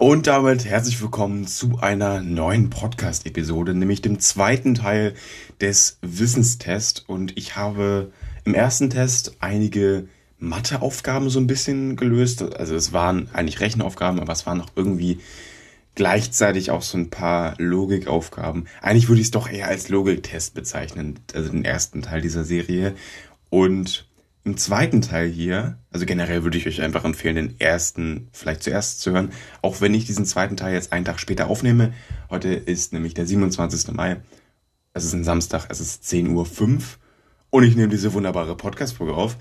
Und damit herzlich willkommen zu einer neuen Podcast-Episode, nämlich dem zweiten Teil des Wissenstests. Und ich habe im ersten Test einige Matheaufgaben so ein bisschen gelöst. Also es waren eigentlich Rechenaufgaben, aber es waren auch irgendwie gleichzeitig auch so ein paar Logikaufgaben. Eigentlich würde ich es doch eher als Logiktest bezeichnen, also den ersten Teil dieser Serie. Und im zweiten Teil hier, also generell würde ich euch einfach empfehlen, den ersten vielleicht zuerst zu hören, auch wenn ich diesen zweiten Teil jetzt einen Tag später aufnehme. Heute ist nämlich der 27. Mai. Es ist ein Samstag, es ist 10.05 Uhr und ich nehme diese wunderbare Podcast-Folge auf.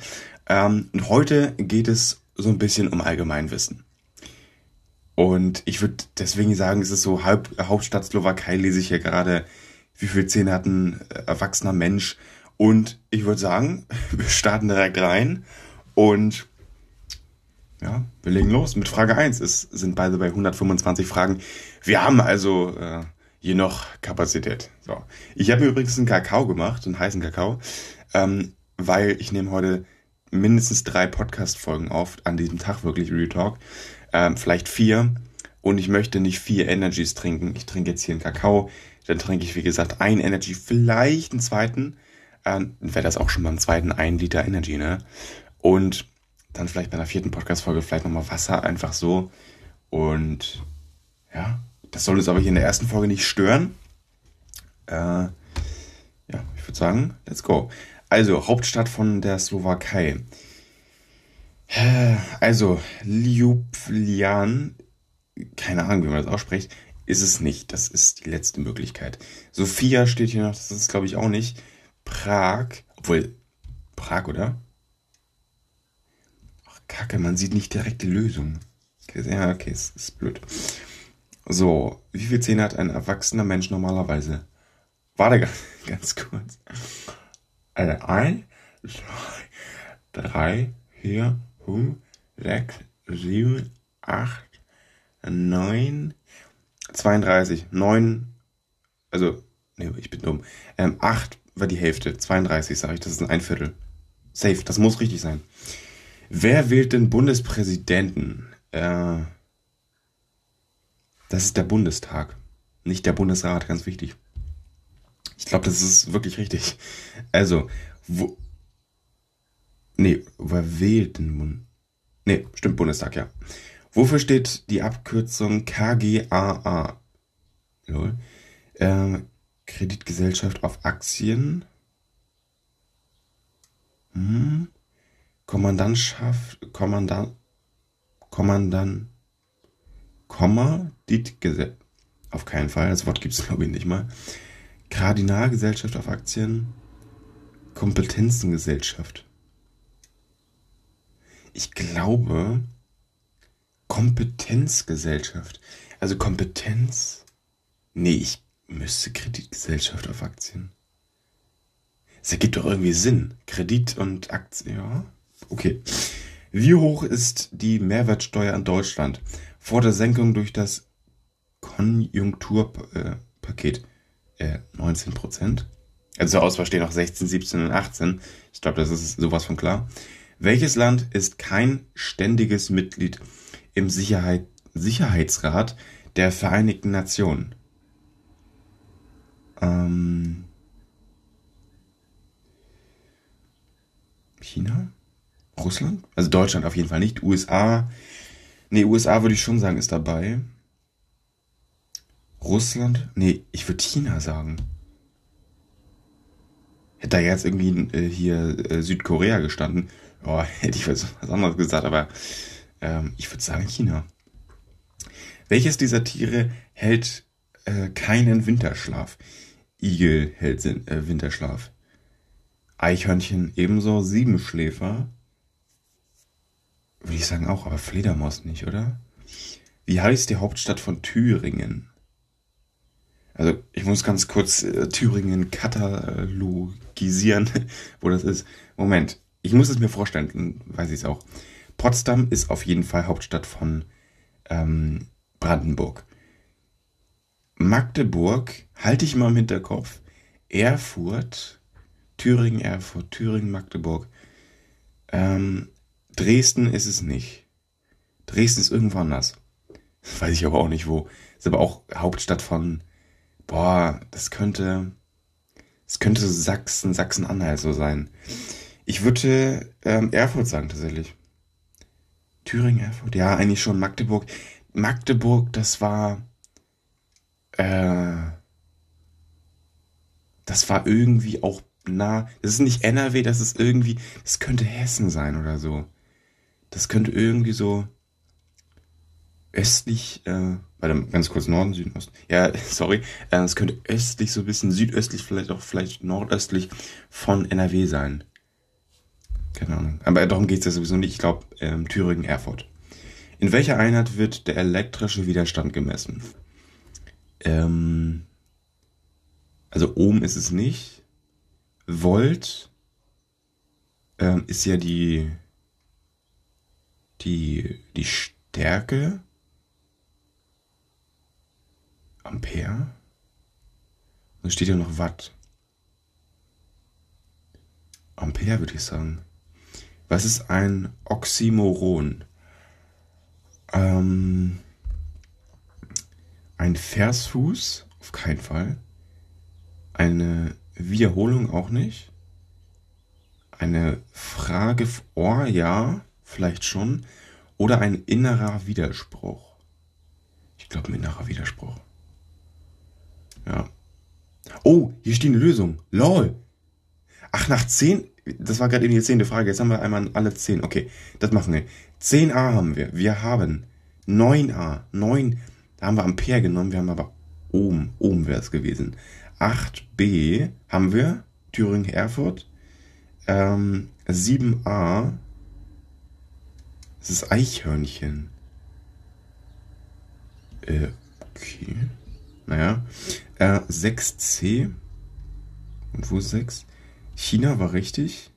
Ähm, und heute geht es so ein bisschen um Allgemeinwissen. Und ich würde deswegen sagen, es ist so halb Hauptstadt Slowakei lese ich hier gerade, wie viel Zähne hat ein erwachsener Mensch und ich würde sagen, wir starten direkt rein und ja, wir legen los mit Frage 1. Es sind beide bei 125 Fragen. Wir haben also äh, hier noch Kapazität. So. Ich habe übrigens einen Kakao gemacht, einen heißen Kakao, ähm, weil ich nehme heute mindestens drei Podcast-Folgen auf, an diesem Tag wirklich Real Talk. Ähm, vielleicht vier. Und ich möchte nicht vier Energies trinken. Ich trinke jetzt hier einen Kakao. Dann trinke ich, wie gesagt, einen Energy, vielleicht einen zweiten dann wäre das auch schon beim zweiten ein Liter Energy, ne? Und dann vielleicht bei der vierten Podcast-Folge vielleicht nochmal Wasser, einfach so. Und ja, das soll uns aber hier in der ersten Folge nicht stören. Äh, ja, ich würde sagen, let's go. Also, Hauptstadt von der Slowakei. Also, Ljubljana, keine Ahnung, wie man das ausspricht, ist es nicht. Das ist die letzte Möglichkeit. Sophia steht hier noch, das ist glaube ich auch nicht. Prag, obwohl Prag, oder? Ach, Kacke, man sieht nicht direkt die Lösung. Ja, okay, ist, ist blöd. So, wie viel Zähne hat ein erwachsener Mensch normalerweise? Warte ganz, kurz. Also ein, zwei, drei, vier, fünf, sechs, sieben, acht, neun, 32, neun, also, nee, ich bin dumm, ähm, acht war die Hälfte. 32, sage ich, das ist ein Viertel. Safe, das muss richtig sein. Wer wählt den Bundespräsidenten? Äh, das ist der Bundestag, nicht der Bundesrat, ganz wichtig. Ich glaube, das ist wirklich richtig. Also, wo. Nee, wer wählt den Bund? Nee, stimmt, Bundestag, ja. Wofür steht die Abkürzung KGAA? Lol. Äh, Kreditgesellschaft auf Aktien. Hm. Kommandantschaft, Kommandant, Kommandant, Komma, Dietgesellschaft. Auf keinen Fall, das Wort gibt es glaube ich nicht mal. Kardinalgesellschaft auf Aktien. Kompetenzengesellschaft. Ich glaube, Kompetenzgesellschaft. Also Kompetenz. Nee, ich Müsste Kreditgesellschaft auf Aktien. Es ergibt doch irgendwie Sinn. Kredit und Aktien, ja. Okay. Wie hoch ist die Mehrwertsteuer in Deutschland vor der Senkung durch das Konjunkturpaket? Äh, 19 Prozent? Also zur Auswahl stehen noch 16, 17 und 18. Ich glaube, das ist sowas von klar. Welches Land ist kein ständiges Mitglied im Sicherheit, Sicherheitsrat der Vereinigten Nationen? Ähm, China? Russland? Also Deutschland auf jeden Fall nicht. USA. Nee, USA würde ich schon sagen, ist dabei. Russland? Nee, ich würde China sagen. Hätte da jetzt irgendwie äh, hier äh, Südkorea gestanden, oh, hätte ich was, was anderes gesagt, aber ähm, ich würde sagen China. Welches dieser Tiere hält äh, keinen Winterschlaf? Igel hält äh, Winterschlaf. Eichhörnchen ebenso, Siebenschläfer. Würde ich sagen auch, aber Fledermaus nicht, oder? Wie heißt die Hauptstadt von Thüringen? Also ich muss ganz kurz äh, Thüringen katalogisieren, wo das ist. Moment, ich muss es mir vorstellen, dann weiß ich es auch. Potsdam ist auf jeden Fall Hauptstadt von ähm, Brandenburg. Magdeburg, halte ich mal im Hinterkopf, Erfurt, Thüringen, Erfurt, Thüringen, Magdeburg. Ähm, Dresden ist es nicht. Dresden ist irgendwo anders. Weiß ich aber auch nicht wo. Ist aber auch Hauptstadt von, boah, das könnte, es könnte Sachsen, Sachsen-Anhalt so sein. Ich würde ähm, Erfurt sagen tatsächlich. Thüringen, Erfurt, ja, eigentlich schon Magdeburg. Magdeburg, das war, äh, das war irgendwie auch nah. Das ist nicht NRW, das ist irgendwie, das könnte Hessen sein oder so. Das könnte irgendwie so östlich, äh, warte, ganz kurz Norden, Süden, Osten. Ja, sorry. Äh, es könnte östlich so ein bisschen, südöstlich, vielleicht auch vielleicht nordöstlich von NRW sein. Keine Ahnung. Aber darum geht es ja sowieso nicht. Ich glaube, ähm, Thüringen, Erfurt. In welcher Einheit wird der elektrische Widerstand gemessen? Ähm, also Ohm ist es nicht. Volt ähm, ist ja die, die, die Stärke. Ampere. Da steht ja noch Watt. Ampere würde ich sagen. Was ist ein Oxymoron? Ähm, ein Versfuß? Auf keinen Fall. Eine Wiederholung auch nicht. Eine Frage, oh ja, vielleicht schon. Oder ein innerer Widerspruch. Ich glaube, ein innerer Widerspruch. Ja. Oh, hier steht eine Lösung. LOL. Ach, nach 10, das war gerade eben die zehnte Frage. Jetzt haben wir einmal alle 10. Okay, das machen wir. 10a haben wir. Wir haben 9a. 9, da haben wir Ampere genommen. Wir haben aber Ohm. Ohm wäre es gewesen. 8b haben wir. Thüringen, Erfurt. Ähm, 7a. Das ist Eichhörnchen. Äh, okay. Naja. Äh, 6c. Und wo ist 6? China war richtig.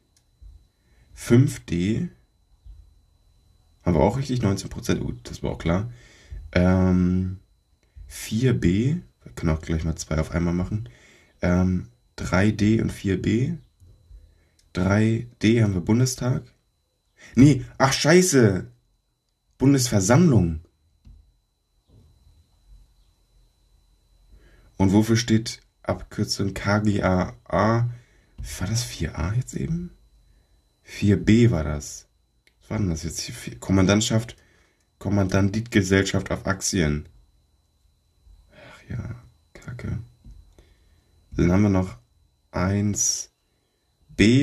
5D. Haben wir auch richtig, 19%. Gut, das war auch klar. Ähm, 4B. Wir können auch gleich mal zwei auf einmal machen. Ähm, 3D und 4B. 3D haben wir Bundestag. Nee, ach scheiße. Bundesversammlung. Und wofür steht Abkürzung KGAA? War das 4a jetzt eben? 4b war das. Was war denn das jetzt? Kommandantschaft, Kommandantitgesellschaft auf Aktien. Ach ja, kacke. Dann haben wir noch 1b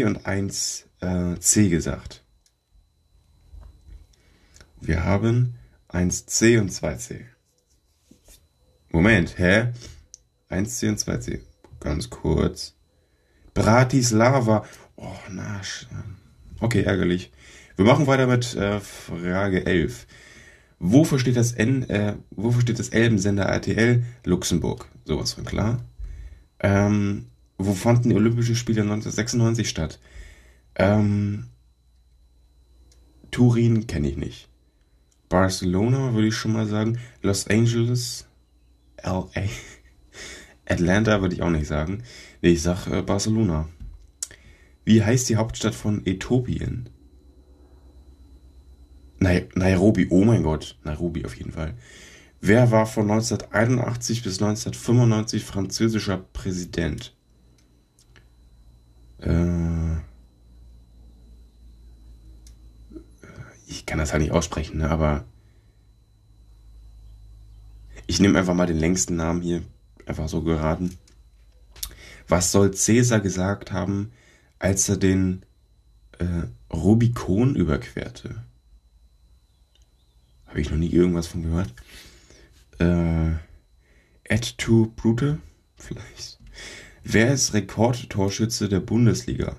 und 1c äh, gesagt. Wir haben 1c und 2c. Moment, hä? 1c und 2c. Ganz kurz. Bratislava. Oh, na, okay, ärgerlich. Wir machen weiter mit äh, Frage 11. Wofür steht das N, äh, wofür steht das Elbensender RTL? Luxemburg. Sowas von klar. Ähm, wo fanden die Olympischen Spiele 1996 statt? Ähm, Turin kenne ich nicht. Barcelona würde ich schon mal sagen. Los Angeles, LA. Atlanta würde ich auch nicht sagen. Nee, ich sag äh, Barcelona. Wie heißt die Hauptstadt von Äthiopien? Nai Nairobi, oh mein Gott, Nairobi auf jeden Fall. Wer war von 1981 bis 1995 französischer Präsident? Äh, ich kann das halt nicht aussprechen, ne, aber ich nehme einfach mal den längsten Namen hier, einfach so geraten. Was soll Cäsar gesagt haben, als er den äh, Rubikon überquerte? Habe ich noch nie irgendwas von gehört. Äh, Add to Brute? Vielleicht. Wer ist Rekordtorschütze der Bundesliga?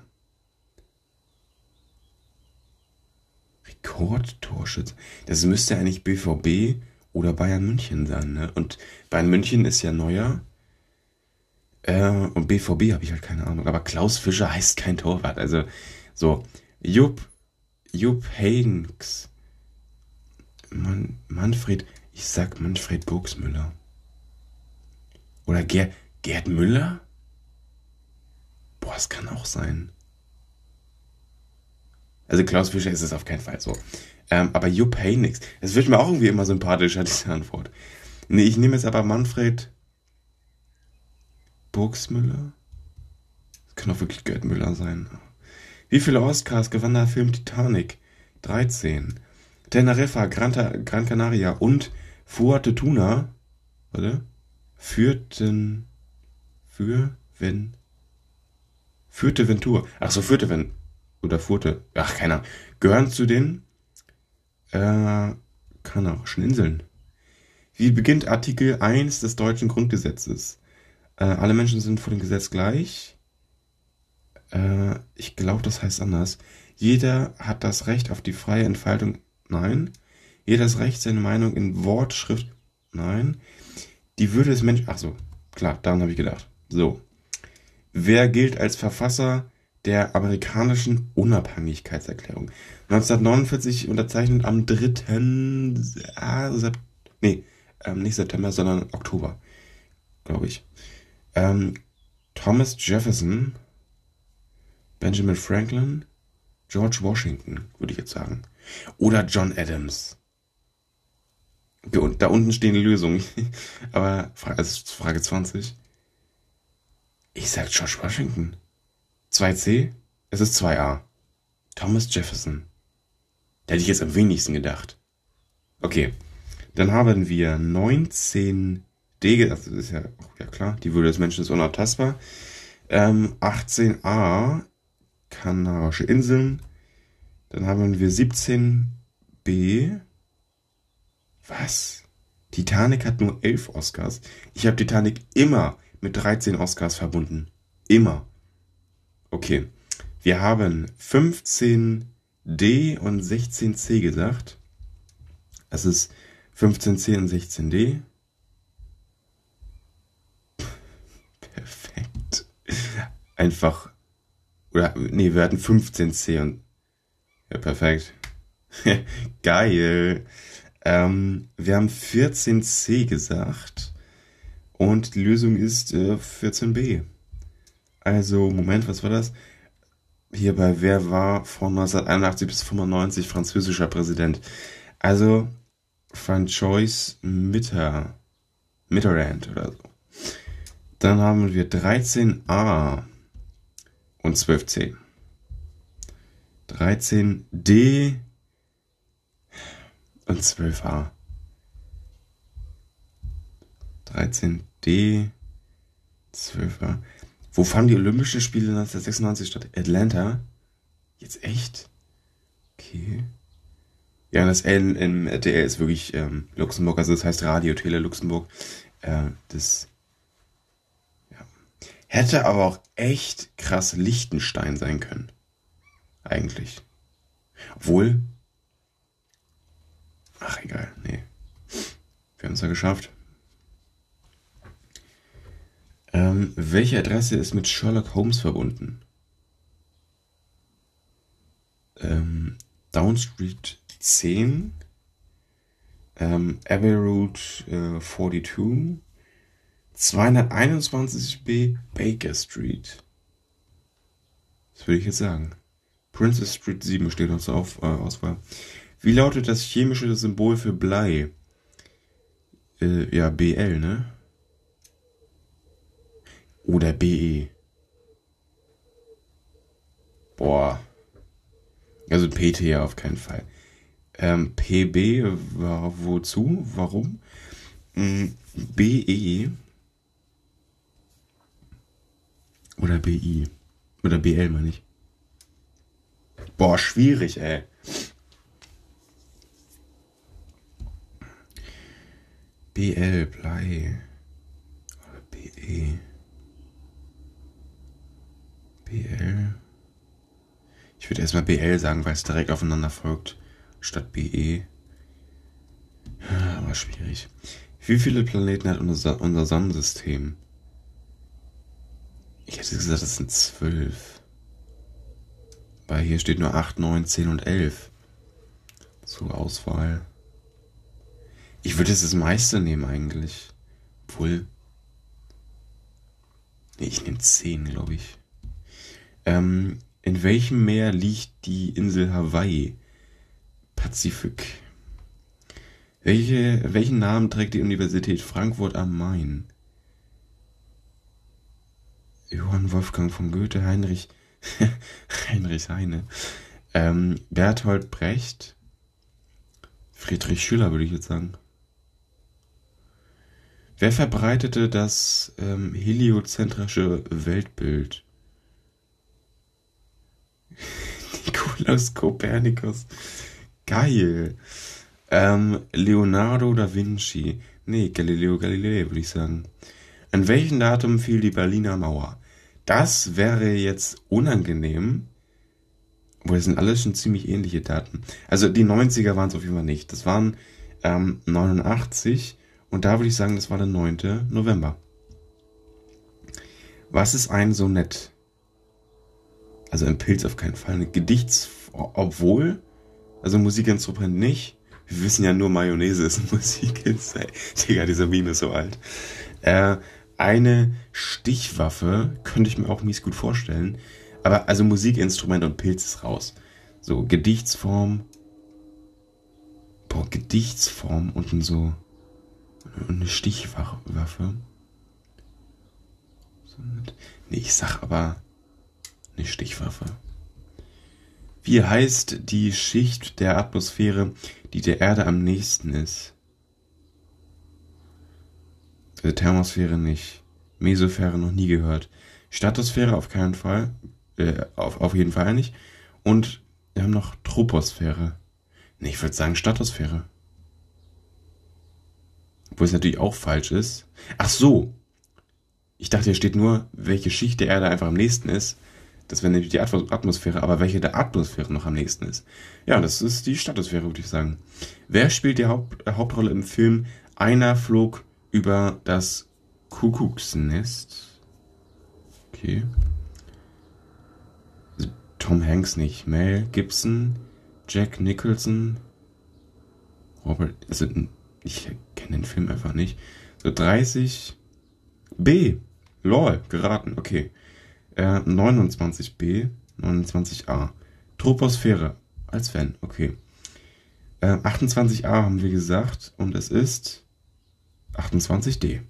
Rekordtorschütze? Das müsste eigentlich BVB oder Bayern München sein, ne? Und Bayern München ist ja neuer. Äh, und BVB habe ich halt keine Ahnung. Aber Klaus Fischer heißt kein Torwart. Also, so. Jupp, Jupp Heynckes. Man, Manfred, ich sag Manfred Burgsmüller. Oder Ger, Gerd Müller? Boah, das kann auch sein. Also Klaus Fischer ist es auf keinen Fall so. Ähm, aber Jupp Heynix, es wird mir auch irgendwie immer sympathischer, diese Antwort. Nee, ich nehme jetzt aber Manfred Burgsmüller. Das kann auch wirklich Gerd Müller sein. Wie viele Oscars gewann der Film Titanic? 13. Teneriffa, Gran, Gran Canaria und Fuerteventura, warte, führten, für, wenn, führte Ventur, ach so, führte wenn, oder Furte, ach, keiner, gehören zu den, äh, Kanarischen Inseln. Wie beginnt Artikel 1 des deutschen Grundgesetzes? Äh, alle Menschen sind vor dem Gesetz gleich. Äh, ich glaube, das heißt anders. Jeder hat das Recht auf die freie Entfaltung. Nein. Jeder das Recht, seine Meinung in Wort, Schrift. Nein. Die Würde des Menschen. Ach so, klar, daran habe ich gedacht. So. Wer gilt als Verfasser der amerikanischen Unabhängigkeitserklärung? 1949 unterzeichnet am 3. Ah, Sep nee, ähm, nicht September, sondern Oktober, glaube ich. Ähm, Thomas Jefferson, Benjamin Franklin, George Washington, würde ich jetzt sagen. Oder John Adams. Da unten stehen die Lösungen. Aber also Frage 20. Ich sag George Washington. 2C? Es ist 2A. Thomas Jefferson. Da hätte ich jetzt am wenigsten gedacht. Okay. Dann haben wir 19D, das ist ja, ja klar, die Würde des Menschen ist unabtastbar. Ähm, 18a, Kanarische Inseln. Dann haben wir 17b. Was? Titanic hat nur 11 Oscars. Ich habe Titanic immer mit 13 Oscars verbunden. Immer. Okay. Wir haben 15D und 16C gesagt. Das ist 15C und 16D. Perfekt. Einfach. Oder, nee, wir hatten 15C und. Ja, perfekt. Geil. Ähm, wir haben 14C gesagt. Und die Lösung ist äh, 14b. Also, Moment, was war das? Hierbei, wer war von 1981 bis 95 französischer Präsident? Also, Francois Mitter, Mitterrand oder so. Dann haben wir 13a und 12c. 13d und 12a. 13d, 12a. Wo fanden die Olympischen Spiele 1996 statt? Atlanta? Jetzt echt? Okay. Ja, das L im RTL ist wirklich ähm, Luxemburg, also das heißt Radio Tele Luxemburg. Äh, das. Hätte aber auch echt krass Liechtenstein sein können. Eigentlich. Obwohl. Ach, egal, nee. Wir haben es ja geschafft. Ähm, welche Adresse ist mit Sherlock Holmes verbunden? Ähm, Down Street 10, ähm, Abbey Road äh, 42, 221b Baker Street. Das würde ich jetzt sagen. Princess Street 7 steht zur Auf, äh, Auswahl. Wie lautet das chemische Symbol für Blei? Äh, ja, BL, ne? Oder BE. Boah. Also PT ja auf keinen Fall. Ähm, PB war wozu? Warum? Mhm, BE oder BI oder BL meine ich. Boah, schwierig, ey. BL, Blei. Oder BE. BL. Ich würde erstmal BL sagen, weil es direkt aufeinander folgt statt BE. Aber schwierig. Wie viele Planeten hat unser, unser Sonnensystem? Ich hätte gesagt, das sind zwölf. Weil hier steht nur 8, 9, 10 und 11 zur Auswahl. Ich würde jetzt das meiste nehmen eigentlich. Obwohl. Nee, ich nehme 10, glaube ich. Ähm, In welchem Meer liegt die Insel Hawaii? Pazifik. Welche, welchen Namen trägt die Universität Frankfurt am Main? Johann Wolfgang von Goethe, Heinrich, Heinrich Heine, ähm, Berthold Brecht, Friedrich Schüler würde ich jetzt sagen. Wer verbreitete das ähm, heliozentrische Weltbild? Nikolaus Kopernikus. Geil. Ähm, Leonardo da Vinci. Nee, Galileo Galilei, würde ich sagen. An welchem Datum fiel die Berliner Mauer? Das wäre jetzt unangenehm. Wo das sind alles schon ziemlich ähnliche Daten. Also die 90er waren es auf jeden Fall nicht. Das waren ähm, 89 und da würde ich sagen, das war der 9. November. Was ist ein Sonett? Also ein Pilz auf keinen Fall. Ein Gedichts, obwohl, also Musikinstrument nicht. Wir wissen ja nur, Mayonnaise ist Musik. Digga, dieser Meme ist so alt. Äh, eine Stichwaffe könnte ich mir auch mies gut vorstellen. Aber also Musikinstrument und Pilz ist raus. So, Gedichtsform. Boah, Gedichtsform und so. Eine Stichwaffe. Nee, ich sag aber eine Stichwaffe. Wie heißt die Schicht der Atmosphäre, die der Erde am nächsten ist? Thermosphäre nicht. Mesosphäre noch nie gehört. Stratosphäre auf keinen Fall. Äh, auf, auf jeden Fall nicht. Und wir haben noch Troposphäre. Nee, ich würde sagen Stratosphäre. Obwohl es natürlich auch falsch ist. Ach so. Ich dachte, hier steht nur, welche Schicht der Erde einfach am nächsten ist. Das wäre nämlich die Atmosphäre, aber welche der Atmosphäre noch am nächsten ist. Ja, das ist die Stratosphäre, würde ich sagen. Wer spielt die Haupt Hauptrolle im Film Einer flog über das Kuckucksnest? Okay. Tom Hanks nicht. Mel Gibson, Jack Nicholson, Robert, also ich kenne den Film einfach nicht. So 30 B. Lol, geraten, okay. Äh, 29b, 29a. Troposphäre, als Fan, okay. Äh, 28a haben wir gesagt und es ist 28d.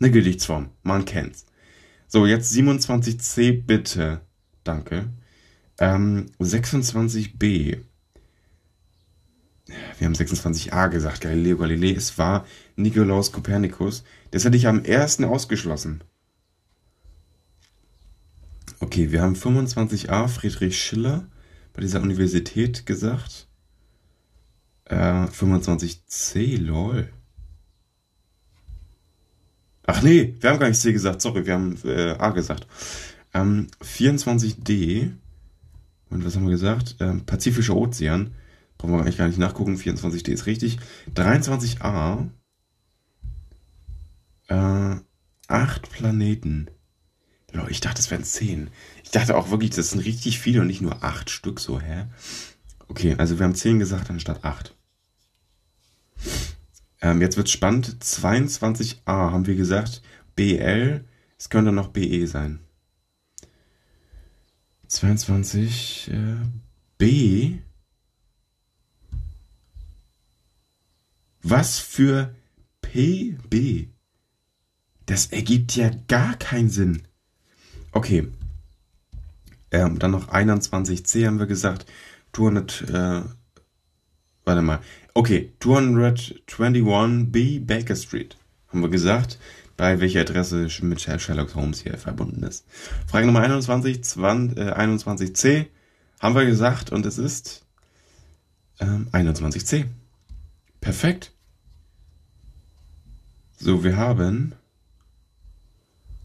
Eine Gedichtsform, man kennt's. So, jetzt 27c bitte. Danke. Ähm, 26b. Wir haben 26a gesagt, Galileo Galilei. Es war Nikolaus Kopernikus. Das hätte ich am ersten ausgeschlossen. Okay, wir haben 25a Friedrich Schiller bei dieser Universität gesagt. Äh, 25c, lol. Ach nee, wir haben gar nicht C gesagt, sorry, wir haben äh, A gesagt. Ähm, 24d, und was haben wir gesagt? Ähm, Pazifischer Ozean. Brauchen wir eigentlich gar nicht nachgucken, 24d ist richtig. 23a, äh, 8 Planeten. Ich dachte, es wären 10. Ich dachte auch wirklich, das sind richtig viele und nicht nur 8 Stück so, hä? Okay, also wir haben 10 gesagt anstatt 8. Ähm, jetzt wird's spannend. 22a haben wir gesagt. BL. Es könnte noch BE sein. 22 äh, B. Was für PB? Das ergibt ja gar keinen Sinn. Okay. Ähm, dann noch 21c haben wir gesagt. 200, äh, warte mal. Okay, 221b Baker Street haben wir gesagt, bei welcher Adresse mit Sherlock Holmes hier verbunden ist. Frage Nummer 21, 20, äh, 21c haben wir gesagt und es ist ähm, 21c. Perfekt. So, wir haben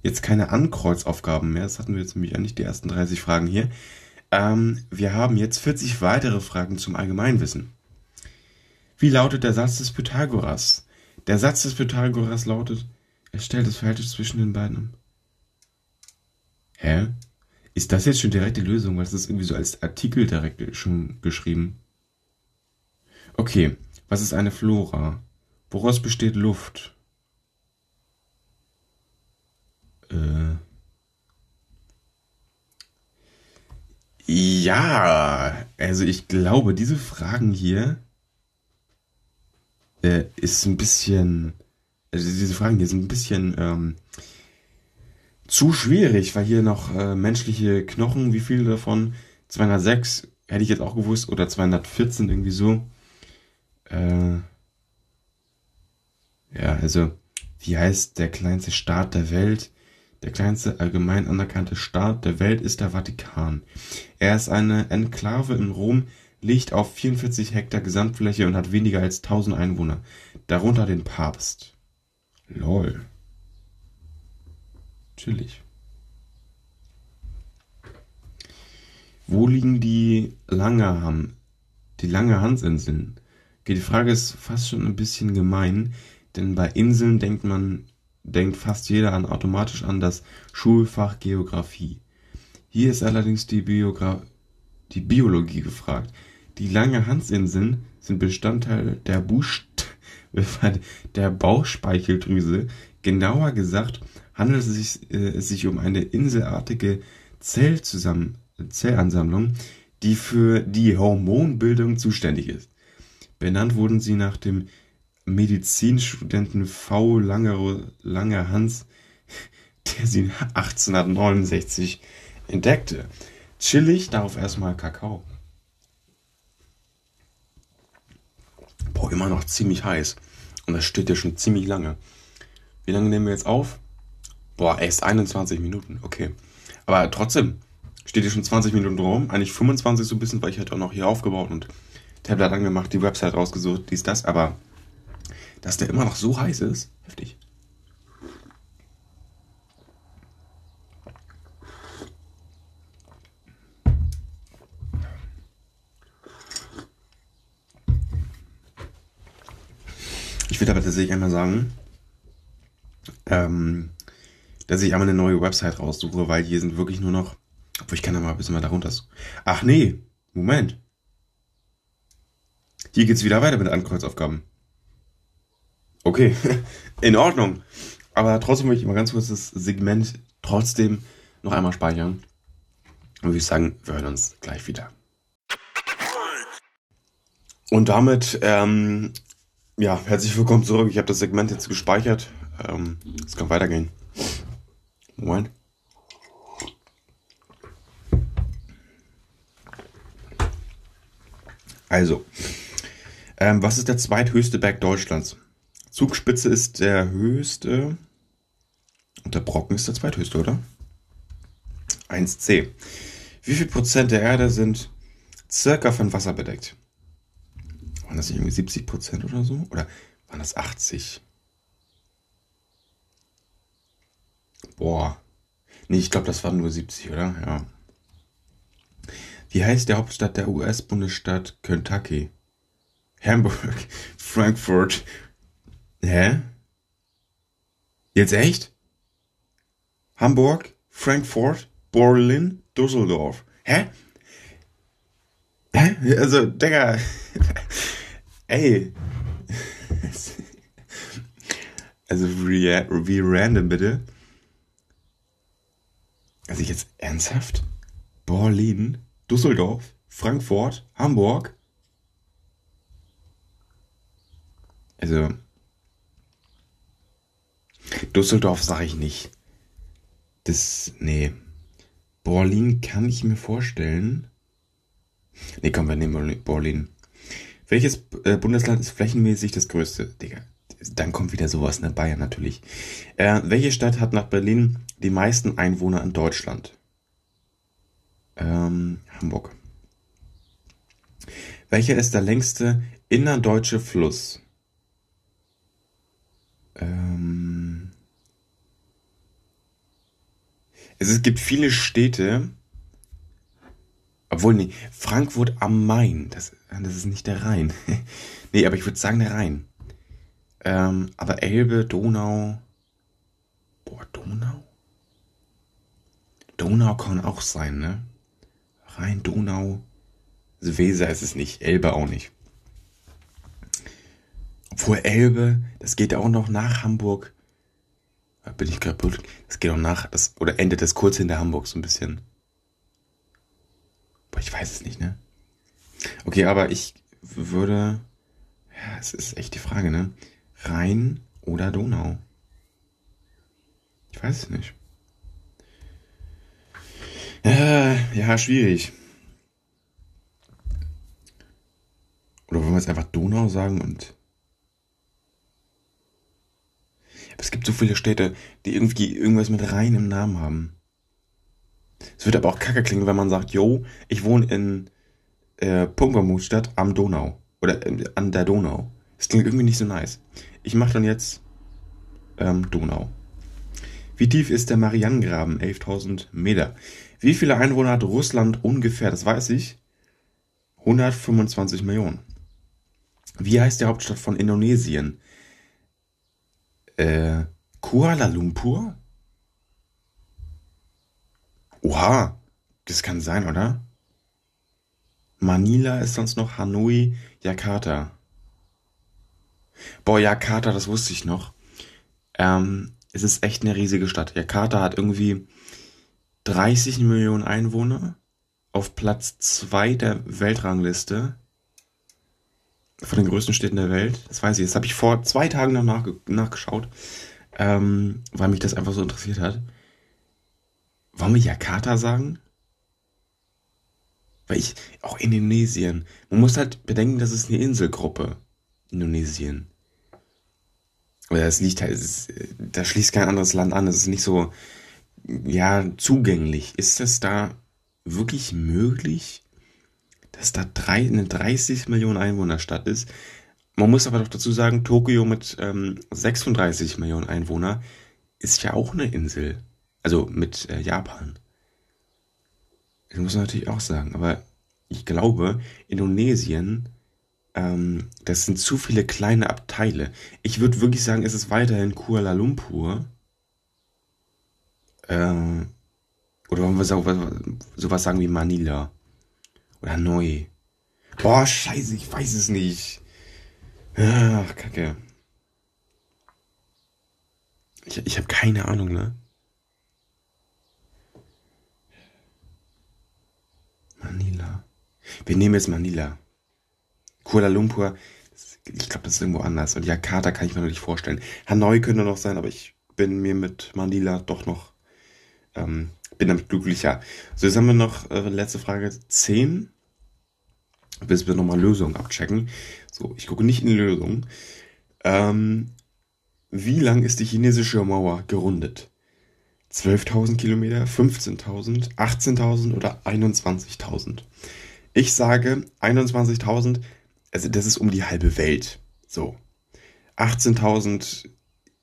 jetzt keine Ankreuzaufgaben mehr. Das hatten wir jetzt nämlich nicht die ersten 30 Fragen hier. Ähm, wir haben jetzt 40 weitere Fragen zum Allgemeinwissen. Wie lautet der Satz des Pythagoras? Der Satz des Pythagoras lautet, er stellt das Verhältnis zwischen den beiden. Hä? Ist das jetzt schon direkt die Lösung? Weil ist irgendwie so als Artikel direkt schon geschrieben. Okay, was ist eine Flora? Woraus besteht Luft? Äh, Ja, also ich glaube, diese Fragen hier äh, ist ein bisschen, also diese Fragen hier sind ein bisschen ähm, zu schwierig, weil hier noch äh, menschliche Knochen, wie viele davon? 206 hätte ich jetzt auch gewusst oder 214 irgendwie so. Äh, ja, also wie heißt der kleinste Staat der Welt? Der kleinste allgemein anerkannte Staat der Welt ist der Vatikan. Er ist eine Enklave in Rom, liegt auf 44 Hektar Gesamtfläche und hat weniger als 1000 Einwohner, darunter den Papst. Lol. Chillig. Wo liegen die Langerham, die Langerhansinseln? Okay, die Frage ist fast schon ein bisschen gemein, denn bei Inseln denkt man, denkt fast jeder an automatisch an das Schulfach Geographie. Hier ist allerdings die, Biogra die Biologie gefragt. Die Langerhansinseln sind Bestandteil der, Bauchspeicheldrüse. Genauer gesagt handelt es sich, äh, um eine inselartige Zellansammlung, die für die Hormonbildung zuständig ist. Benannt wurden sie nach dem Medizinstudenten V. Langer, Hans, der sie 1869 entdeckte. Chillig, darauf erstmal Kakao. Boah, immer noch ziemlich heiß. Und das steht ja schon ziemlich lange. Wie lange nehmen wir jetzt auf? Boah, erst 21 Minuten, okay. Aber trotzdem, steht hier schon 20 Minuten rum. Eigentlich 25 so ein bisschen, weil ich halt auch noch hier aufgebaut und Tablet angemacht, die Website rausgesucht, dies, das. Aber dass der immer noch so heiß ist, heftig. Ich würde aber tatsächlich einmal sagen, ähm, dass ich einmal eine neue Website raussuche, weil hier sind wirklich nur noch, obwohl ich kann da mal ein bisschen mal darunter. Ach nee, Moment. Hier geht's wieder weiter mit Ankreuzaufgaben. Okay, in Ordnung. Aber trotzdem möchte ich mal ganz kurz das Segment trotzdem noch einmal speichern. Und würde ich sagen, wir hören uns gleich wieder. Und damit, ähm, ja, herzlich willkommen zurück. Ich habe das Segment jetzt gespeichert. Ähm, es kann weitergehen. Moment. Also, ähm, was ist der zweithöchste Berg Deutschlands? Zugspitze ist der höchste. Und der Brocken ist der zweithöchste, oder? 1c. Wie viel Prozent der Erde sind circa von Wasser bedeckt? Waren das nicht irgendwie 70 Prozent oder so? Oder waren das 80? Boah. Nee, ich glaube, das waren nur 70, oder? Ja. Wie heißt der Hauptstadt der US-Bundesstaat Kentucky? Hamburg, Frankfurt, Hä? Jetzt echt? Hamburg, Frankfurt, Berlin, Düsseldorf. Hä? Hä? Also, Digga. Ey. Also, wie, random bitte. Also, jetzt ernsthaft? Berlin, Düsseldorf, Frankfurt, Hamburg? Also, Düsseldorf sage ich nicht. Das, nee. Berlin kann ich mir vorstellen. Nee, komm, wir nehmen Berlin. Welches äh, Bundesland ist flächenmäßig das größte? Digga, dann kommt wieder sowas, ne? Bayern natürlich. Äh, welche Stadt hat nach Berlin die meisten Einwohner in Deutschland? Ähm, Hamburg. Welcher ist der längste innerdeutsche Fluss? Ähm, es gibt viele Städte, obwohl, nee, Frankfurt am Main, das, das ist nicht der Rhein. nee, aber ich würde sagen der Rhein. Ähm, aber Elbe, Donau. Boah, Donau? Donau kann auch sein, ne? Rhein, Donau. Also Weser ist es nicht, Elbe auch nicht. Obwohl Elbe, das geht auch noch nach Hamburg. Bin ich kaputt. Das geht auch nach, das, oder endet das kurz hinter Hamburg so ein bisschen. Boah, ich weiß es nicht, ne? Okay, aber ich würde. Ja, es ist echt die Frage, ne? Rhein oder Donau? Ich weiß es nicht. Äh, ja, schwierig. Oder wollen wir jetzt einfach Donau sagen und. Es gibt so viele Städte, die irgendwie irgendwas mit Rhein im Namen haben. Es wird aber auch kacke klingen, wenn man sagt, yo, ich wohne in äh, Pumpermutstadt am Donau. Oder äh, an der Donau. Das klingt irgendwie nicht so nice. Ich mache dann jetzt ähm, Donau. Wie tief ist der Marianengraben? 11.000 Meter. Wie viele Einwohner hat Russland ungefähr? Das weiß ich. 125 Millionen. Wie heißt die Hauptstadt von Indonesien? Äh, Kuala Lumpur? Oha, das kann sein, oder? Manila ist sonst noch Hanoi, Jakarta. Boah, Jakarta, das wusste ich noch. Ähm, es ist echt eine riesige Stadt. Jakarta hat irgendwie 30 Millionen Einwohner auf Platz 2 der Weltrangliste von den größten Städten der Welt. Das weiß ich. Das habe ich vor zwei Tagen noch nachge nachgeschaut, ähm, weil mich das einfach so interessiert hat. Wollen wir Jakarta sagen? Weil ich, auch Indonesien. Man muss halt bedenken, das ist eine Inselgruppe. Indonesien. Oder es liegt halt, da schließt kein anderes Land an. Es ist nicht so, ja, zugänglich. Ist es da wirklich möglich, dass da drei, eine 30 Millionen Einwohnerstadt ist? Man muss aber doch dazu sagen, Tokio mit ähm, 36 Millionen Einwohner ist ja auch eine Insel. Also mit äh, Japan. Das muss man natürlich auch sagen. Aber ich glaube, Indonesien ähm, das sind zu viele kleine Abteile. Ich würde wirklich sagen, es ist weiterhin Kuala Lumpur. Äh, oder wollen wir sowas, sowas sagen wie Manila? Oder Neu? Boah, scheiße, ich weiß es nicht. Ach, kacke. Ich, ich habe keine Ahnung, ne? Manila. Wir nehmen jetzt Manila. Kuala Lumpur, ich glaube, das ist irgendwo anders. Und Jakarta kann ich mir noch nicht vorstellen. Hanoi könnte noch sein, aber ich bin mir mit Manila doch noch, ähm, bin damit glücklicher. So, jetzt haben wir noch äh, letzte Frage 10. Bis wir nochmal Lösungen abchecken. So, ich gucke nicht in die Lösung. Ähm, wie lang ist die chinesische Mauer gerundet? 12.000 Kilometer, 15.000, 18.000 oder 21.000? Ich sage 21.000, also das ist um die halbe Welt. So. 18.000,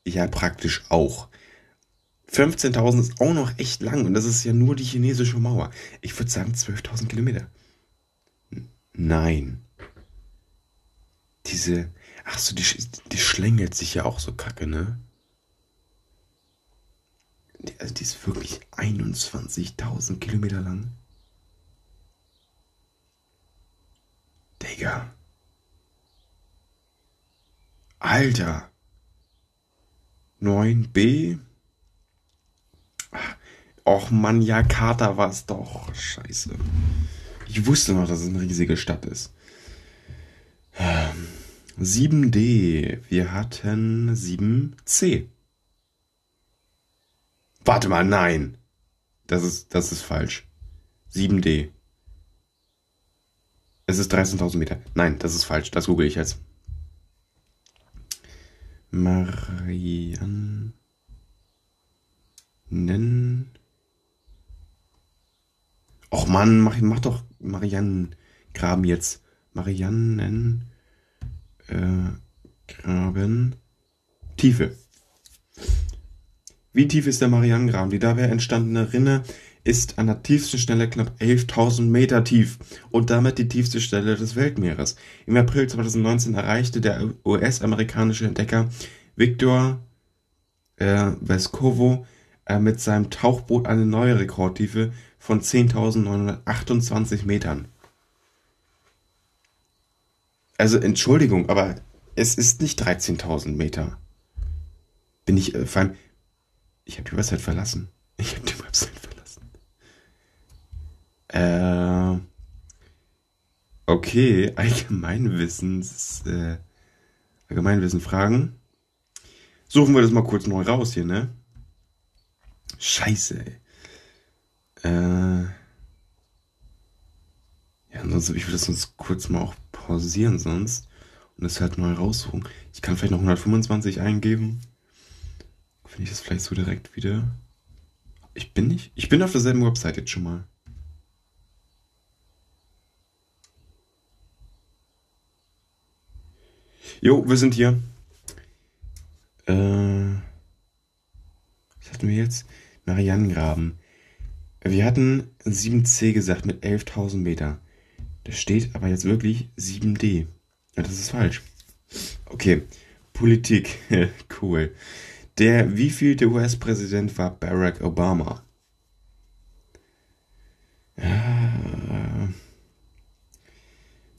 ja praktisch auch. 15.000 ist auch noch echt lang und das ist ja nur die chinesische Mauer. Ich würde sagen 12.000 Kilometer. Nein. Diese, ach so, die, die schlängelt sich ja auch so kacke, ne? Die, also die ist wirklich 21.000 Kilometer lang. Digga. Alter. 9b. Och man, ja, Kater war es doch. Scheiße. Ich wusste noch, dass es eine riesige Stadt ist. 7D. Wir hatten 7C. Warte mal, nein. Das ist, das ist falsch. 7D. Es ist 13.000 Meter. Nein, das ist falsch. Das google ich jetzt. Mariannen. Och Mann, mach, mach doch Mariannengraben jetzt. Mariannen. Äh, Graben. Tiefe. Wie tief ist der Mariannengraben? Die dabei entstandene Rinne ist an der tiefsten Stelle knapp 11.000 Meter tief und damit die tiefste Stelle des Weltmeeres. Im April 2019 erreichte der US-amerikanische Entdecker Victor äh, Vescovo äh, mit seinem Tauchboot eine neue Rekordtiefe von 10.928 Metern. Also Entschuldigung, aber es ist nicht 13.000 Meter. Bin ich, äh, vor allem, ich habe die Website verlassen. Ich habe die Website verlassen. Äh, Okay, Allgemeinwissens, äh, Allgemeinwissen-Fragen. Suchen wir das mal kurz neu raus hier, ne? Scheiße, ey. Äh, ja, ansonsten, ich würde das sonst kurz mal auch pausieren sonst und das halt neu raussuchen. Ich kann vielleicht noch 125 eingeben. Finde ich das vielleicht so direkt wieder? Ich bin nicht. Ich bin auf derselben Website jetzt schon mal. Jo, wir sind hier. Äh, was hatten wir jetzt? Marianengraben. Wir hatten 7C gesagt mit 11.000 Meter. Da steht aber jetzt wirklich 7D. Ja, das ist falsch. Okay, Politik. cool. Der wievielte US-Präsident war Barack Obama?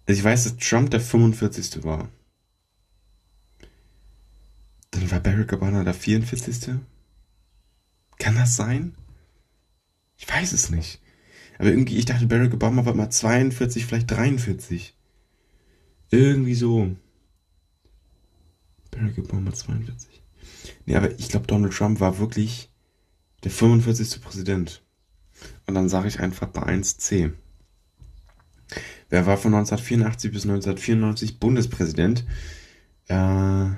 Also ich weiß, dass Trump der 45. war. Dann war Barack Obama der 44. Kann das sein? Ich weiß es nicht. Aber irgendwie, ich dachte, Barack Obama war mal 42, vielleicht 43. Irgendwie so. Barack Obama 42. Nee, aber ich glaube, Donald Trump war wirklich der 45. Präsident. Und dann sage ich einfach bei 1c. Wer war von 1984 bis 1994 Bundespräsident? Äh,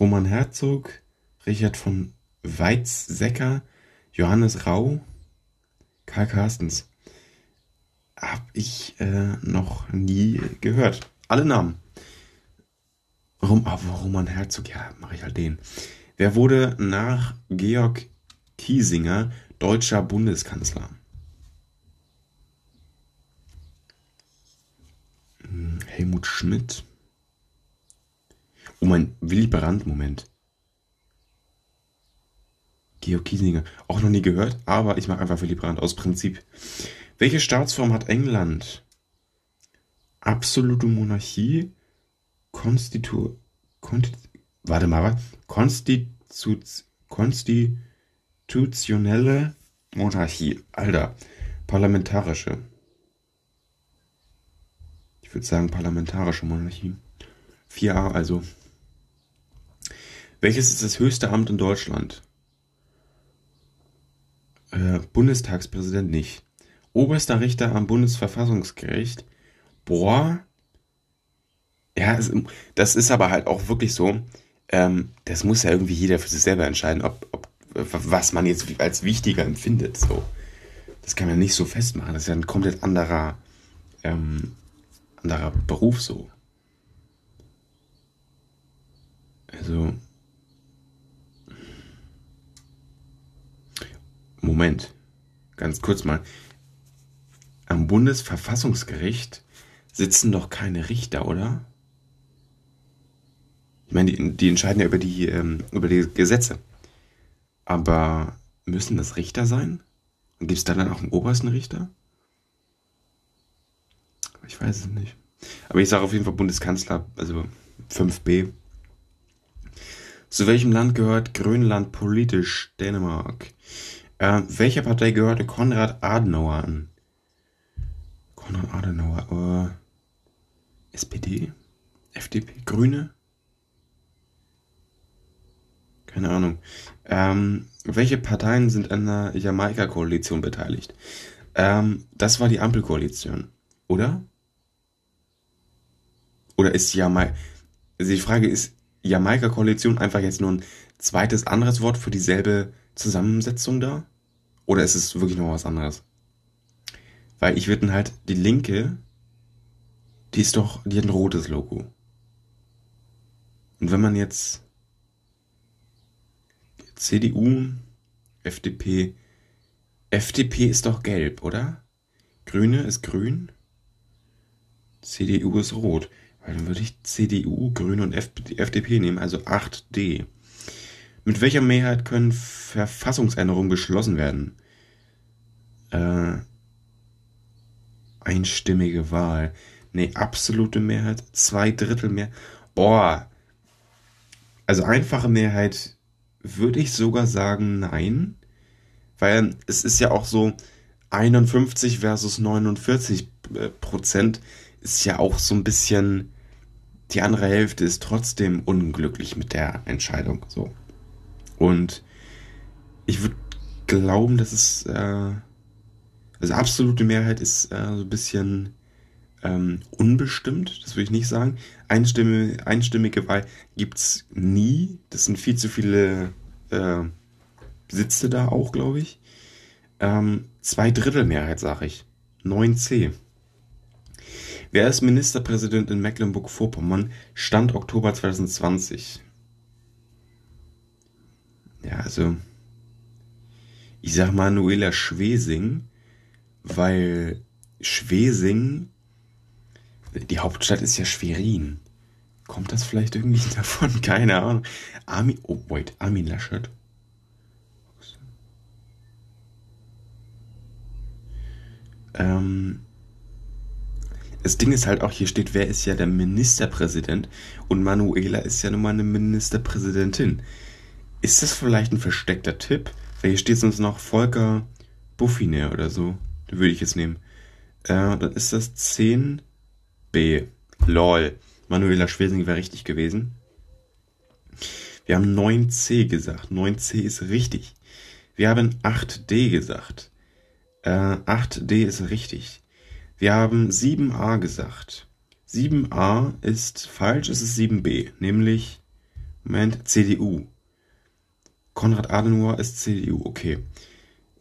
Roman Herzog, Richard von Weizsäcker, Johannes Rau, Karl Carstens. Hab ich äh, noch nie gehört. Alle Namen. Warum, aber Roman Herzog, ja, mache ich halt den. Wer wurde nach Georg Kiesinger deutscher Bundeskanzler? Hm, Helmut Schmidt. Oh mein, Willy Brandt, Moment. Georg Kiesinger. Auch noch nie gehört, aber ich mache einfach Willy Brandt aus Prinzip. Welche Staatsform hat England? Absolute Monarchie, Konstitu... Konst, warte mal, Konstitu, konstitutionelle Monarchie. Alter, parlamentarische. Ich würde sagen parlamentarische Monarchie. 4a also. Welches ist das höchste Amt in Deutschland? Äh, Bundestagspräsident nicht. Oberster Richter am Bundesverfassungsgericht. Boah, ja, das ist aber halt auch wirklich so. Ähm, das muss ja irgendwie jeder für sich selber entscheiden, ob, ob was man jetzt als wichtiger empfindet. So, das kann man nicht so festmachen. Das ist ja ein komplett anderer, ähm, anderer Beruf so. Also Moment, ganz kurz mal. Am Bundesverfassungsgericht sitzen doch keine Richter, oder? Ich meine, die, die entscheiden ja über die, ähm, über die Gesetze. Aber müssen das Richter sein? Und gibt es da dann auch einen obersten Richter? Ich weiß es nicht. Aber ich sage auf jeden Fall Bundeskanzler, also 5b. Zu welchem Land gehört Grönland politisch? Dänemark. Äh, welcher Partei gehörte Konrad Adenauer an? Konrad Adenauer, äh, SPD? FDP? Grüne? Keine Ahnung. Ähm, welche Parteien sind an der Jamaika-Koalition beteiligt? Ähm, das war die Ampelkoalition, oder? Oder ist Jamaika... Also die Frage ist, Jamaika-Koalition einfach jetzt nur ein zweites anderes Wort für dieselbe Zusammensetzung da? Oder ist es wirklich noch was anderes? Weil ich würde halt, die linke, die ist doch, die hat ein rotes Logo. Und wenn man jetzt CDU, FDP. FDP ist doch gelb, oder? Grüne ist grün. CDU ist rot. Dann würde ich CDU, Grüne und FDP nehmen, also 8D. Mit welcher Mehrheit können Verfassungsänderungen beschlossen werden? Äh, einstimmige Wahl. Nee, absolute Mehrheit, zwei Drittel mehr. Boah. Also einfache Mehrheit würde ich sogar sagen, nein. Weil es ist ja auch so 51 versus 49 äh, Prozent ist ja auch so ein bisschen, die andere Hälfte ist trotzdem unglücklich mit der Entscheidung. So. Und ich würde glauben, dass es, äh, also absolute Mehrheit ist äh, so ein bisschen ähm, unbestimmt, das würde ich nicht sagen. Einstimme, einstimmige Wahl gibt's nie. Das sind viel zu viele äh, Sitze da auch, glaube ich. Ähm, zwei Drittel Mehrheit, sage ich. 9c. Wer ist Ministerpräsident in Mecklenburg-Vorpommern? Stand Oktober 2020. Ja, also ich sag Manuela Schwesing, weil Schwesing, die Hauptstadt ist ja Schwerin. Kommt das vielleicht irgendwie davon? Keine Ahnung. Armin, oh wait, Armin Laschet. Ähm, das Ding ist halt auch, hier steht, wer ist ja der Ministerpräsident und Manuela ist ja nun mal eine Ministerpräsidentin. Ist das vielleicht ein versteckter Tipp? Weil hier steht sonst noch Volker Buffiner oder so. Den würde ich jetzt nehmen. Äh, dann ist das 10b. Lol. Manuela Schwesing wäre richtig gewesen. Wir haben 9c gesagt. 9c ist richtig. Wir haben 8d gesagt. Äh, 8d ist richtig. Wir haben 7a gesagt. 7a ist falsch, es ist 7b, nämlich, Moment, CDU. Konrad Adenauer ist CDU, okay.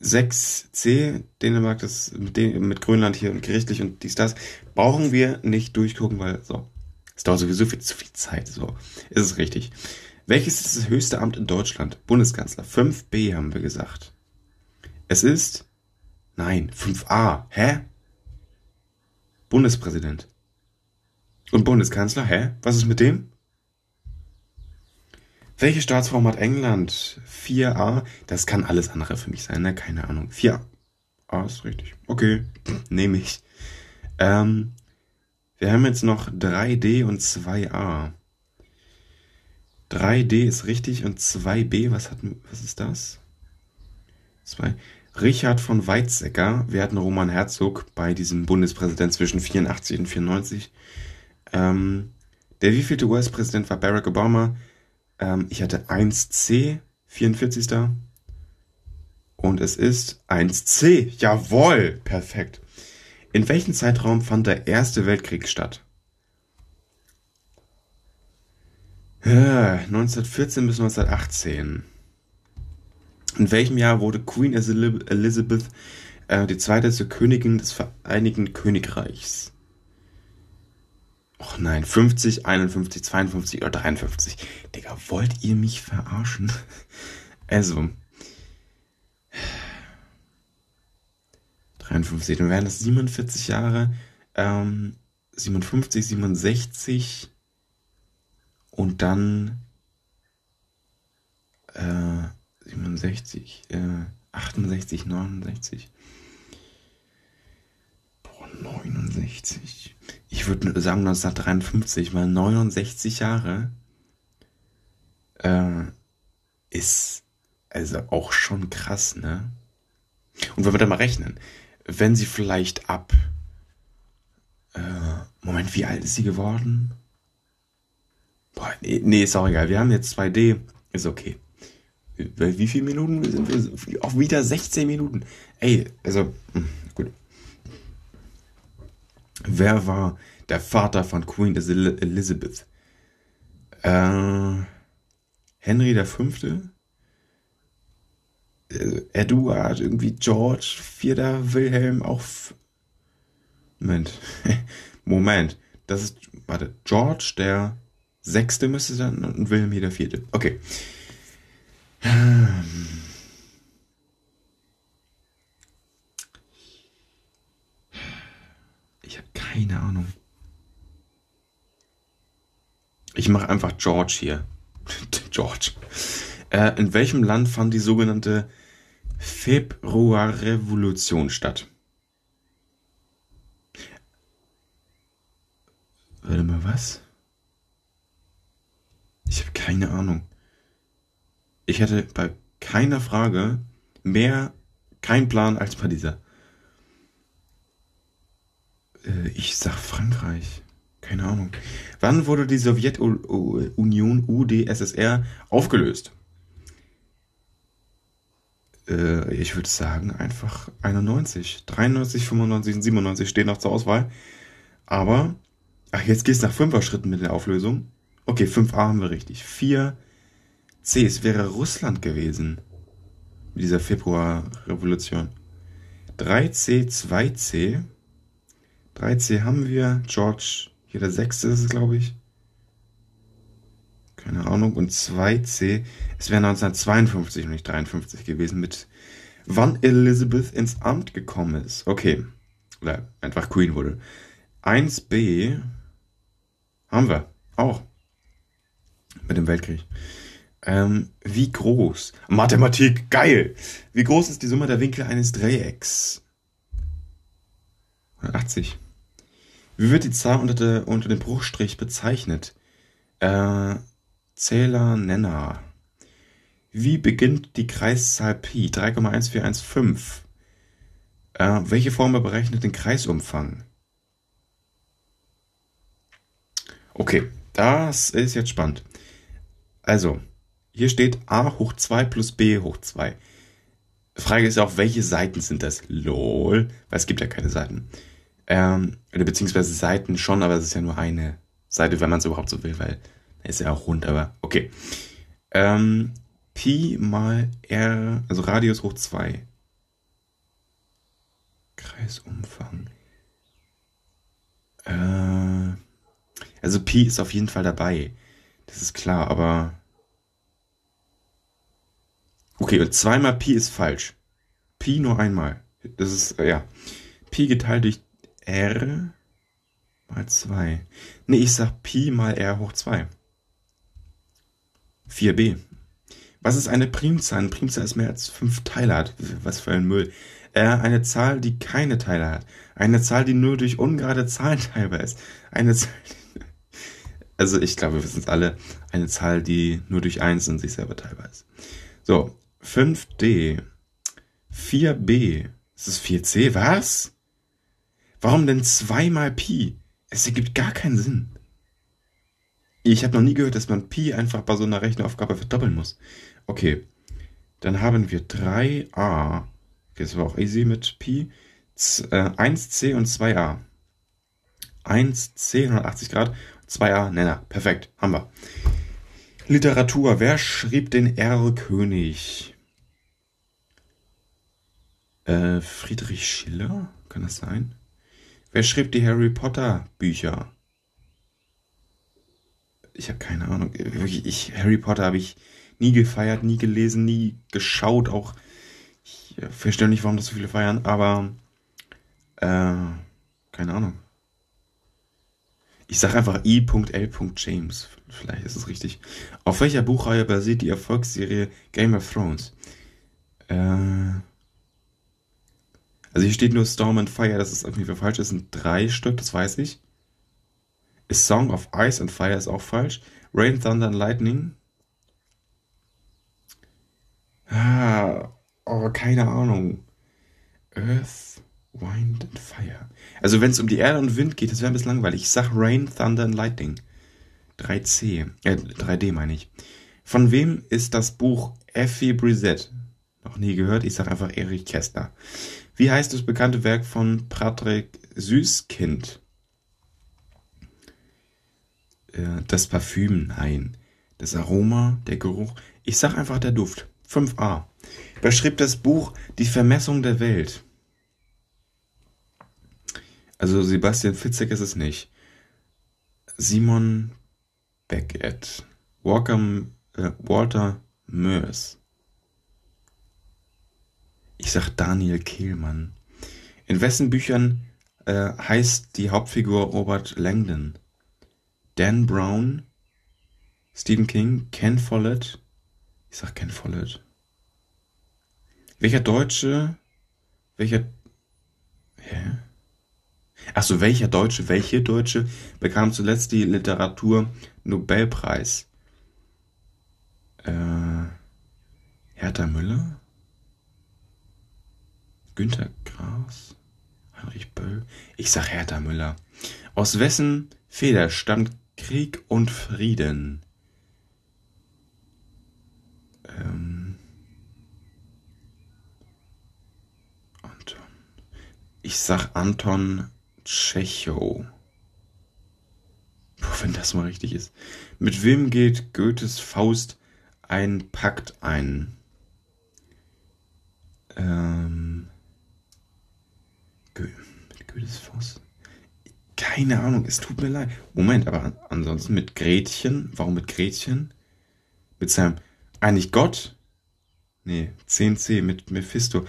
6c, Dänemark, das mit, mit Grönland hier und gerichtlich und dies, das, brauchen wir nicht durchgucken, weil, so, es dauert sowieso viel zu viel Zeit, so, ist es richtig. Welches ist das höchste Amt in Deutschland? Bundeskanzler. 5b haben wir gesagt. Es ist, nein, 5a, hä? Bundespräsident. Und Bundeskanzler, hä? Was ist mit dem? Welche Staatsform hat England? 4a? Das kann alles andere für mich sein, ne? Keine Ahnung. 4a ah, ist richtig. Okay, nehme ich. Ähm, wir haben jetzt noch 3D und 2a. 3D ist richtig und 2b, was hat, was ist das? 2. Richard von Weizsäcker, wir hatten Roman Herzog bei diesem Bundespräsident zwischen 84 und 94. Ähm, der wievielte US-Präsident war Barack Obama? Ähm, ich hatte 1C, 44. Und es ist 1C. Jawohl, perfekt. In welchem Zeitraum fand der Erste Weltkrieg statt? 1914 bis 1918. In welchem Jahr wurde Queen Elizabeth äh, die zweite zur Königin des Vereinigten Königreichs? Och nein, 50, 51, 52 oder 53. Digga, wollt ihr mich verarschen? Also. 53, dann wären das 47 Jahre. Ähm, 57, 67 und dann äh, 67, äh, 68, 69. 69. Ich würde sagen 1953, weil 69 Jahre äh, ist also auch schon krass, ne? Und wenn wir da mal rechnen, wenn sie vielleicht ab äh, Moment, wie alt ist sie geworden? Boah, nee, nee, ist auch egal. Wir haben jetzt 2D, ist okay. Wie viele Minuten sind wir? Auch wieder 16 Minuten. Ey, also, hm, gut. Wer war der Vater von Queen Elizabeth? Äh, Henry V.? Äh, Edward, irgendwie George, Vierter Wilhelm, auch. Moment. Moment. Das ist, warte, George der Sechste müsste dann und Wilhelm hier der Vierte. Okay. Ähm. Keine Ahnung. Ich mache einfach George hier. George. Äh, in welchem Land fand die sogenannte Februarrevolution statt? Warte mal, was? Ich habe keine Ahnung. Ich hatte bei keiner Frage mehr keinen Plan als bei dieser. Äh, ich sag Frankreich. Keine Ahnung. Wann wurde die Sowjetunion UdSSR aufgelöst? Äh, ich würde sagen einfach 91. 93, 95 und 97 stehen noch zur Auswahl. Aber, ach, jetzt geht es nach 5er Schritten mit der Auflösung. Okay, 5a haben wir richtig. 4c, es wäre Russland gewesen. Mit dieser Februarrevolution. 3c, 2c. 3c haben wir. George, hier der 6. ist es, glaube ich. Keine Ahnung. Und 2c, es wäre 1952 und nicht 53 gewesen, mit wann Elizabeth ins Amt gekommen ist. Okay. Oder einfach Queen wurde. 1b haben wir auch. Mit dem Weltkrieg. Ähm, wie groß? Mathematik, geil! Wie groß ist die Summe der Winkel eines Dreiecks? 180. Wie wird die Zahl unter, der, unter dem Bruchstrich bezeichnet? Äh, Zähler, Nenner. Wie beginnt die Kreiszahl Pi? 3,1415. Äh, welche Formel berechnet den Kreisumfang? Okay, das ist jetzt spannend. Also, hier steht a hoch 2 plus b hoch 2. Frage ist auch, welche Seiten sind das? Lol, weil es gibt ja keine Seiten. Ähm, oder beziehungsweise Seiten schon, aber es ist ja nur eine Seite, wenn man es überhaupt so will, weil er ist ja auch rund, aber okay. Ähm, Pi mal R, also Radius hoch 2. Kreisumfang. Äh, also Pi ist auf jeden Fall dabei. Das ist klar, aber. Okay, und zweimal Pi ist falsch. Pi nur einmal. Das ist, ja. Pi geteilt durch R mal 2. Nee, ich sag Pi mal R hoch 2. 4b. Was ist eine Primzahl? Eine Primzahl ist mehr als 5 Teile hat. Was für ein Müll. Äh, eine Zahl, die keine Teile hat. Eine Zahl, die nur durch ungerade Zahlen teilbar ist. Eine Zahl, also ich glaube, wir wissen es alle, eine Zahl, die nur durch 1 in sich selber teilbar ist. So, 5d, 4b, ist es 4c, was? Warum denn zweimal Pi? Es ergibt gar keinen Sinn. Ich habe noch nie gehört, dass man Pi einfach bei so einer Rechenaufgabe verdoppeln muss. Okay, dann haben wir 3a. Okay, das war auch easy mit Pi. 1c äh, und 2a. 1c 180 Grad 2a Nenner. Perfekt. Haben wir. Literatur. Wer schrieb den Erlkönig? Äh, Friedrich Schiller? Kann das sein? Wer schrieb die Harry Potter Bücher? Ich habe keine Ahnung. Wirklich, ich, Harry Potter habe ich nie gefeiert, nie gelesen, nie geschaut. Auch ich verstehe nicht, warum das so viele feiern, aber äh, keine Ahnung. Ich sage einfach I.L. James. Vielleicht ist es richtig. Auf welcher Buchreihe basiert die Erfolgsserie Game of Thrones? Äh, also hier steht nur Storm and Fire, das ist irgendwie falsch. Das sind drei Stück, das weiß ich. A Song of Ice and Fire ist auch falsch. Rain, Thunder and Lightning. Ah, oh, keine Ahnung. Earth. Wind and Fire. Also wenn es um die Erde und Wind geht, das wäre ein bisschen langweilig. Ich sag Rain, Thunder and Lightning. 3C. Äh, 3D meine ich. Von wem ist das Buch Effie Brisette? Noch nie gehört. Ich sag einfach Erich Kästner. Wie heißt das bekannte Werk von Patrick Süßkind? Äh, das Parfüm? Nein. Das Aroma? Der Geruch? Ich sag einfach der Duft. 5a. Wer schrieb das Buch Die Vermessung der Welt? Also Sebastian Fitzek ist es nicht. Simon Beckett. Walker, äh, Walter Mörs. Ich sag Daniel Kehlmann. In wessen Büchern äh, heißt die Hauptfigur Robert Langdon? Dan Brown, Stephen King, Ken Follett. Ich sag Ken Follett. Welcher Deutsche, welcher, hä? Achso, welcher Deutsche, welche Deutsche bekam zuletzt die Literatur-Nobelpreis? Äh, Hertha Müller? Günter Grass? Heinrich Böll. Ich sag Hertha Müller. Aus wessen Feder stammt Krieg und Frieden? Ähm. Anton. Ich sag Anton Tschechow. Puh, wenn das mal richtig ist. Mit wem geht Goethes Faust ein Pakt ein? Ähm. Go mit Goethes Faust. Keine Ahnung, es tut mir leid. Moment, aber ansonsten mit Gretchen. Warum mit Gretchen? Mit seinem. Eigentlich Gott? Nee, 10c mit Mephisto.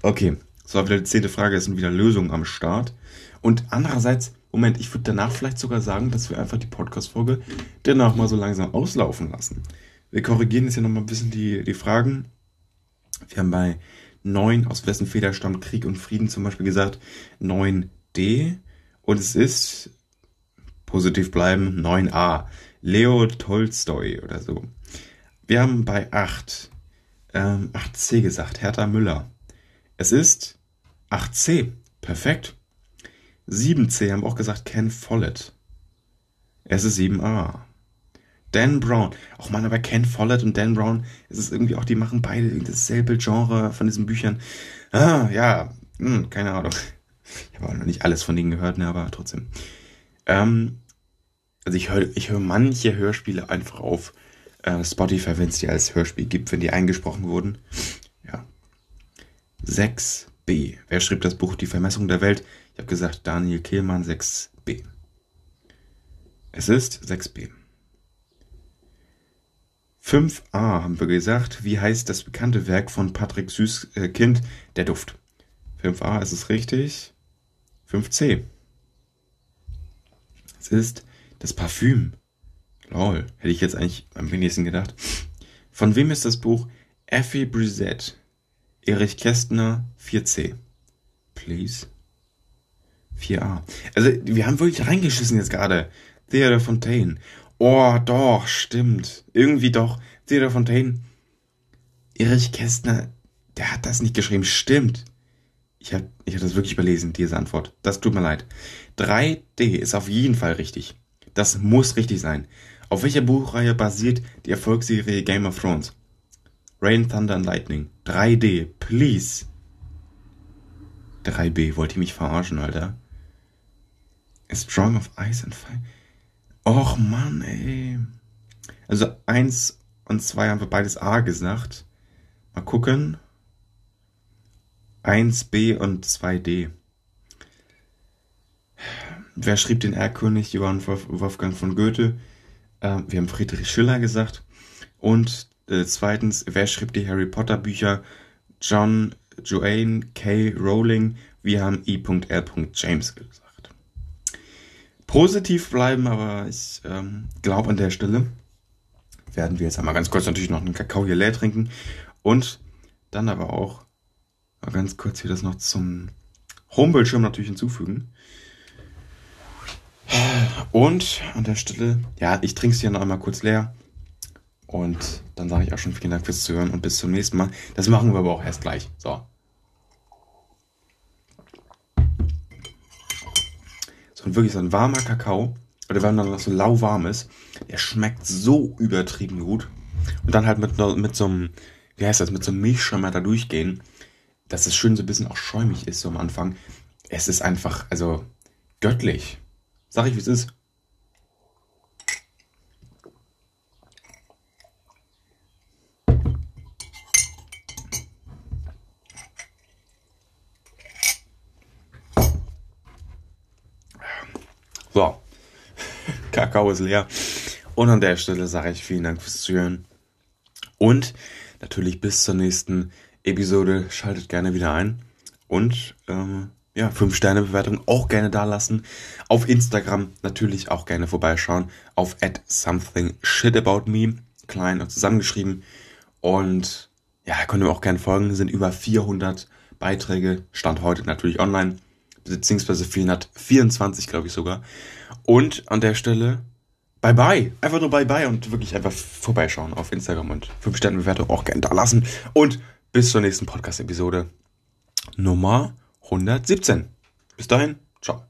Okay, war wieder die zehnte Frage. Es sind wieder Lösungen am Start. Und andererseits, Moment, ich würde danach vielleicht sogar sagen, dass wir einfach die Podcast-Folge danach mal so langsam auslaufen lassen. Wir korrigieren jetzt hier nochmal ein bisschen die, die Fragen. Wir haben bei 9, aus wessen Feder stammt Krieg und Frieden zum Beispiel gesagt, 9d. Und es ist, positiv bleiben, 9a. Leo Tolstoi oder so. Wir haben bei 8, ähm, 8c gesagt, Hertha Müller. Es ist 8c. Perfekt. 7c haben auch gesagt, Ken Follett. Es ist 7a. Dan Brown. Auch man, aber Ken Follett und Dan Brown, es ist irgendwie auch, die machen beide dasselbe Genre von diesen Büchern. Ah, ja, hm, keine Ahnung. Ich habe auch noch nicht alles von denen gehört, ne, aber trotzdem. Ähm, also ich höre ich hör manche Hörspiele einfach auf äh, Spotify, wenn es die als Hörspiel gibt, wenn die eingesprochen wurden. Ja. 6b. Wer schrieb das Buch Die Vermessung der Welt? Ich habe gesagt Daniel Kehlmann 6b. Es ist 6b. 5a haben wir gesagt. Wie heißt das bekannte Werk von Patrick Süßkind? Äh, der Duft. 5a ist es richtig. 5c. Es ist das Parfüm. Lol, hätte ich jetzt eigentlich am wenigsten gedacht. Von wem ist das Buch Effie Brisette? Erich Kästner 4c. Please. 4a. Also, wir haben wirklich reingeschissen jetzt gerade. Theodor Fontaine. Oh, doch, stimmt. Irgendwie doch. Theodor Fontaine. Erich Kästner, der hat das nicht geschrieben. Stimmt. Ich habe ich hab das wirklich überlesen, diese Antwort. Das tut mir leid. 3D ist auf jeden Fall richtig. Das muss richtig sein. Auf welcher Buchreihe basiert die Erfolgsserie Game of Thrones? Rain, Thunder and Lightning. 3D, please. 3B, wollt ihr mich verarschen, Alter? Strong of Ice and Fire. Och Mann, ey. Also 1 und 2 haben wir beides A gesagt. Mal gucken. 1b und 2d. Wer schrieb den Erlkönig? Johann Wolfgang von Goethe. Äh, wir haben Friedrich Schiller gesagt. Und äh, zweitens, wer schrieb die Harry Potter Bücher? John Joanne K. Rowling. Wir haben I.L. James gesagt. Positiv bleiben, aber ich ähm, glaube an der Stelle werden wir jetzt einmal ganz kurz natürlich noch einen Kakao hier leer trinken und dann aber auch mal ganz kurz hier das noch zum Homebildschirm natürlich hinzufügen. Und an der Stelle, ja, ich trinke es hier noch einmal kurz leer. Und dann sage ich auch schon vielen Dank fürs Zuhören und bis zum nächsten Mal. Das machen wir aber auch erst gleich. So. So ein wirklich so ein warmer Kakao. Oder wenn dann noch so lauwarm ist. Der schmeckt so übertrieben gut. Und dann halt mit, mit so einem, wie heißt das, mit so einem Milchschäumer da durchgehen. Dass es schön so ein bisschen auch schäumig ist so am Anfang. Es ist einfach, also göttlich. Sag ich, wie es ist. So, Kakao ist leer. Und an der Stelle sage ich vielen Dank fürs Zuhören. Und natürlich bis zur nächsten Episode schaltet gerne wieder ein. Und ähm, ja, 5-Sterne-Bewertung auch gerne da lassen. Auf Instagram natürlich auch gerne vorbeischauen. Auf at something shit about me. Klein und zusammengeschrieben. Und ja, könnt ihr auch gerne folgen. Sind über 400 Beiträge. Stand heute natürlich online beziehungsweise 424, glaube ich sogar. Und an der Stelle, bye bye. Einfach nur bye bye und wirklich einfach vorbeischauen auf Instagram und 5 Sterne Bewertung auch gerne da lassen. Und bis zur nächsten Podcast-Episode Nummer 117. Bis dahin, ciao.